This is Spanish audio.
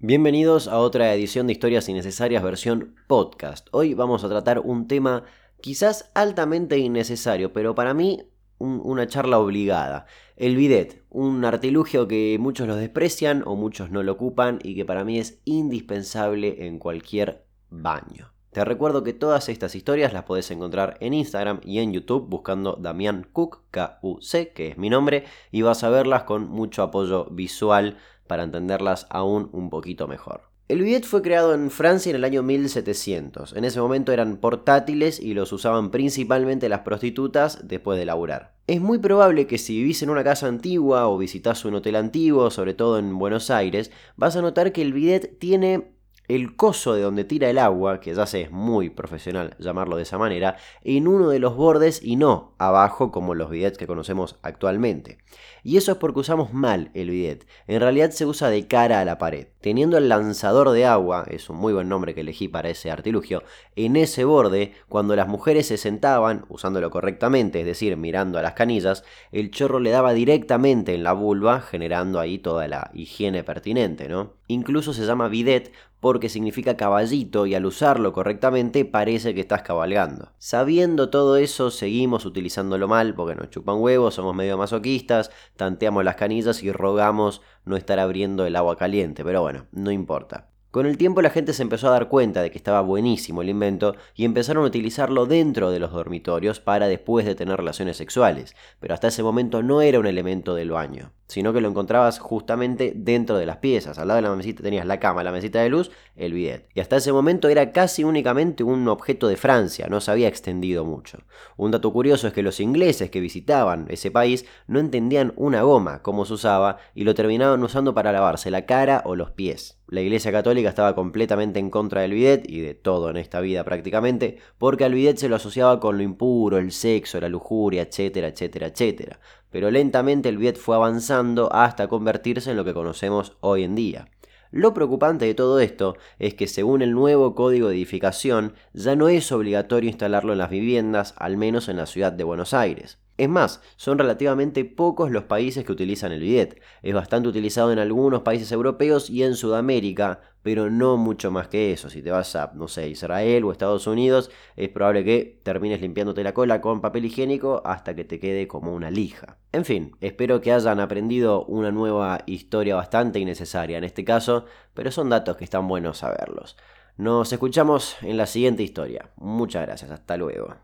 Bienvenidos a otra edición de Historias Innecesarias versión podcast. Hoy vamos a tratar un tema quizás altamente innecesario, pero para mí una charla obligada. El bidet, un artilugio que muchos lo desprecian o muchos no lo ocupan y que para mí es indispensable en cualquier baño. Te recuerdo que todas estas historias las podés encontrar en Instagram y en YouTube buscando Damián Cook, K-U-C, que es mi nombre, y vas a verlas con mucho apoyo visual para entenderlas aún un poquito mejor. El bidet fue creado en Francia en el año 1700. En ese momento eran portátiles y los usaban principalmente las prostitutas después de laburar. Es muy probable que si vivís en una casa antigua o visitas un hotel antiguo, sobre todo en Buenos Aires, vas a notar que el bidet tiene el coso de donde tira el agua, que ya sé es muy profesional llamarlo de esa manera, en uno de los bordes y no abajo como los bidets que conocemos actualmente. Y eso es porque usamos mal el bidet. En realidad se usa de cara a la pared. Teniendo el lanzador de agua, es un muy buen nombre que elegí para ese artilugio, en ese borde, cuando las mujeres se sentaban, usándolo correctamente, es decir, mirando a las canillas, el chorro le daba directamente en la vulva, generando ahí toda la higiene pertinente, ¿no? Incluso se llama bidet porque significa caballito y al usarlo correctamente parece que estás cabalgando. Sabiendo todo eso, seguimos utilizándolo mal porque nos chupan huevos, somos medio masoquistas, tanteamos las canillas y rogamos no estar abriendo el agua caliente, pero bueno, no importa. Con el tiempo la gente se empezó a dar cuenta de que estaba buenísimo el invento y empezaron a utilizarlo dentro de los dormitorios para después de tener relaciones sexuales, pero hasta ese momento no era un elemento del baño, sino que lo encontrabas justamente dentro de las piezas. Al lado de la mesita tenías la cama, la mesita de luz, el bidet. Y hasta ese momento era casi únicamente un objeto de Francia, no se había extendido mucho. Un dato curioso es que los ingleses que visitaban ese país no entendían una goma, cómo se usaba, y lo terminaban usando para lavarse la cara o los pies. La Iglesia Católica estaba completamente en contra del bidet y de todo en esta vida prácticamente, porque al bidet se lo asociaba con lo impuro, el sexo, la lujuria, etcétera, etcétera, etcétera. Pero lentamente el bidet fue avanzando hasta convertirse en lo que conocemos hoy en día. Lo preocupante de todo esto es que según el nuevo código de edificación ya no es obligatorio instalarlo en las viviendas, al menos en la ciudad de Buenos Aires. Es más, son relativamente pocos los países que utilizan el bidet. Es bastante utilizado en algunos países europeos y en Sudamérica, pero no mucho más que eso. Si te vas a, no sé, Israel o Estados Unidos, es probable que termines limpiándote la cola con papel higiénico hasta que te quede como una lija. En fin, espero que hayan aprendido una nueva historia bastante innecesaria en este caso, pero son datos que están buenos saberlos. Nos escuchamos en la siguiente historia. Muchas gracias, hasta luego.